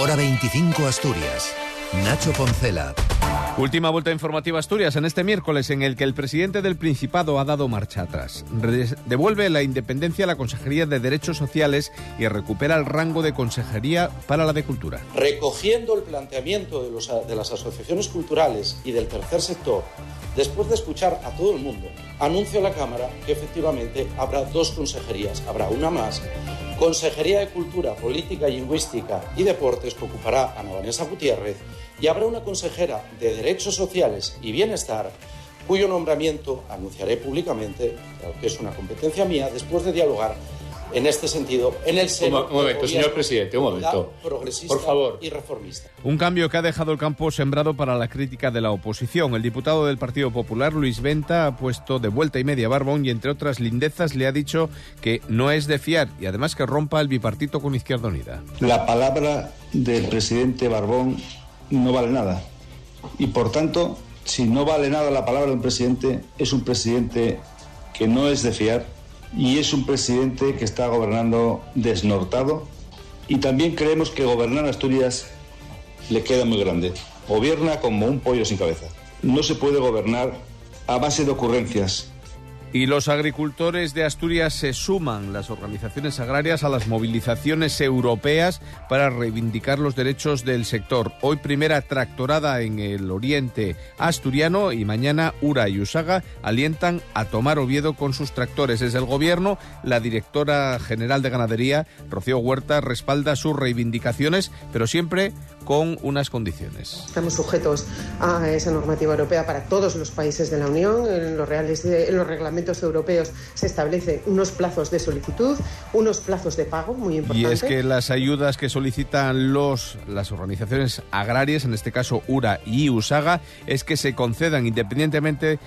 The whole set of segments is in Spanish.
Hora 25 Asturias. Nacho Poncela. Última vuelta informativa Asturias en este miércoles en el que el presidente del Principado ha dado marcha atrás. Devuelve la independencia a la Consejería de Derechos Sociales y recupera el rango de Consejería para la de Cultura. Recogiendo el planteamiento de, los, de las asociaciones culturales y del tercer sector, después de escuchar a todo el mundo, anuncio a la Cámara que efectivamente habrá dos consejerías. Habrá una más Consejería de Cultura, Política, Lingüística y Deportes que ocupará Ana Vanessa Gutiérrez y habrá una consejera de Derechos Sociales y Bienestar cuyo nombramiento anunciaré públicamente, que es una competencia mía, después de dialogar en este sentido, en el seno. Un, momento, señor presidente, un momento. Progresista Por favor. y reformista. Un cambio que ha dejado el campo sembrado para la crítica de la oposición. El diputado del Partido Popular, Luis Venta, ha puesto de vuelta y media Barbón y, entre otras lindezas, le ha dicho que no es de fiar y además que rompa el bipartito con Izquierda Unida. La palabra del presidente Barbón no vale nada. Y por tanto, si no vale nada la palabra del presidente, es un presidente que no es de fiar y es un presidente que está gobernando desnortado y también creemos que gobernar Asturias le queda muy grande. Gobierna como un pollo sin cabeza. No se puede gobernar a base de ocurrencias, y los agricultores de Asturias se suman, las organizaciones agrarias, a las movilizaciones europeas para reivindicar los derechos del sector. Hoy primera tractorada en el oriente asturiano y mañana Ura y Usaga alientan a tomar Oviedo con sus tractores. Desde el gobierno, la directora general de ganadería, Rocío Huerta, respalda sus reivindicaciones, pero siempre con unas condiciones. Estamos sujetos a esa normativa europea para todos los países de la Unión. En los, reales en los reglamentos europeos se establecen unos plazos de solicitud, unos plazos de pago muy importantes. Y es que las ayudas que solicitan los, las organizaciones agrarias, en este caso URA y USAGA, es que se concedan independientemente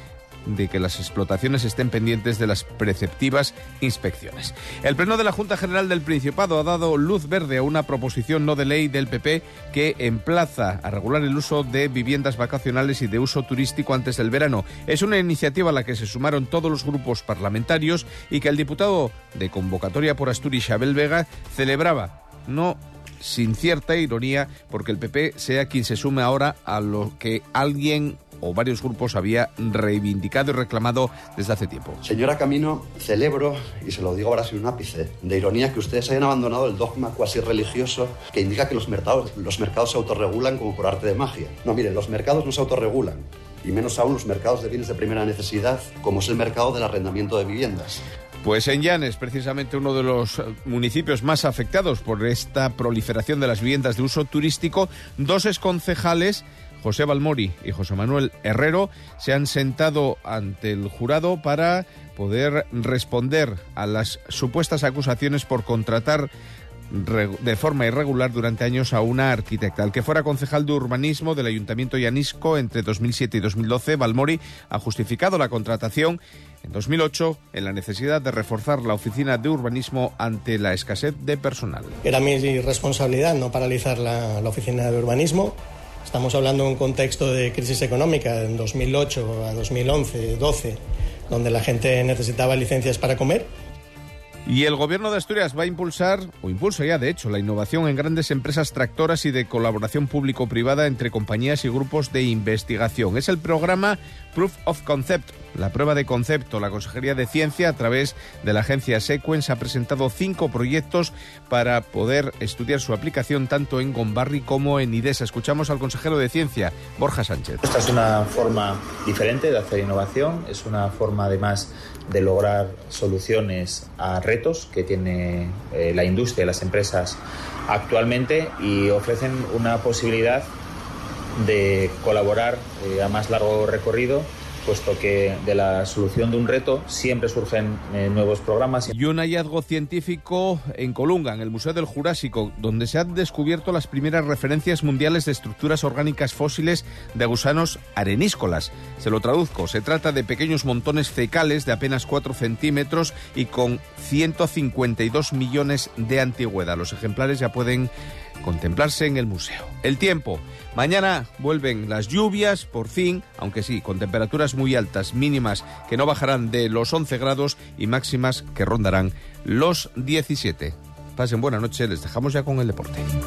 de que las explotaciones estén pendientes de las preceptivas inspecciones. El Pleno de la Junta General del Principado ha dado luz verde a una proposición no de ley del PP que emplaza a regular el uso de viviendas vacacionales y de uso turístico antes del verano. Es una iniciativa a la que se sumaron todos los grupos parlamentarios y que el diputado de convocatoria por Asturias, Abel Vega, celebraba. No sin cierta ironía, porque el PP sea quien se sume ahora a lo que alguien o varios grupos había reivindicado y reclamado desde hace tiempo. Señora Camino, celebro, y se lo digo ahora sin un ápice de ironía, que ustedes hayan abandonado el dogma cuasi religioso que indica que los mercados, los mercados se autorregulan como por arte de magia. No, miren, los mercados no se autorregulan y menos aún los mercados de bienes de primera necesidad, como es el mercado del arrendamiento de viviendas. Pues en Llanes, precisamente uno de los municipios más afectados por esta proliferación de las viviendas de uso turístico, dos exconcejales José Balmori y José Manuel Herrero se han sentado ante el jurado para poder responder a las supuestas acusaciones por contratar de forma irregular durante años a una arquitecta. El que fuera concejal de urbanismo del Ayuntamiento Yanisco entre 2007 y 2012, Balmori ha justificado la contratación en 2008 en la necesidad de reforzar la oficina de urbanismo ante la escasez de personal. Era mi responsabilidad no paralizar la oficina de urbanismo Estamos hablando de un contexto de crisis económica en 2008 a 2011, 12, donde la gente necesitaba licencias para comer y el gobierno de Asturias va a impulsar, o impulsa ya de hecho, la innovación en grandes empresas tractoras y de colaboración público-privada entre compañías y grupos de investigación. Es el programa Proof of Concept, la prueba de concepto. La Consejería de Ciencia, a través de la agencia Sequence, ha presentado cinco proyectos para poder estudiar su aplicación tanto en Gombarri como en IDESA. Escuchamos al consejero de Ciencia, Borja Sánchez. Esta es una forma diferente de hacer innovación, es una forma además de lograr soluciones a retos que tiene eh, la industria y las empresas actualmente y ofrecen una posibilidad de colaborar eh, a más largo recorrido puesto que de la solución de un reto siempre surgen eh, nuevos programas. Y un hallazgo científico en Colunga, en el Museo del Jurásico, donde se han descubierto las primeras referencias mundiales de estructuras orgánicas fósiles de gusanos areníscolas. Se lo traduzco, se trata de pequeños montones fecales de apenas 4 centímetros y con 152 millones de antigüedad. Los ejemplares ya pueden contemplarse en el museo. El tiempo. Mañana vuelven las lluvias, por fin, aunque sí, con muy altas, mínimas que no bajarán de los 11 grados y máximas que rondarán los 17. Pasen buena noche, les dejamos ya con el deporte.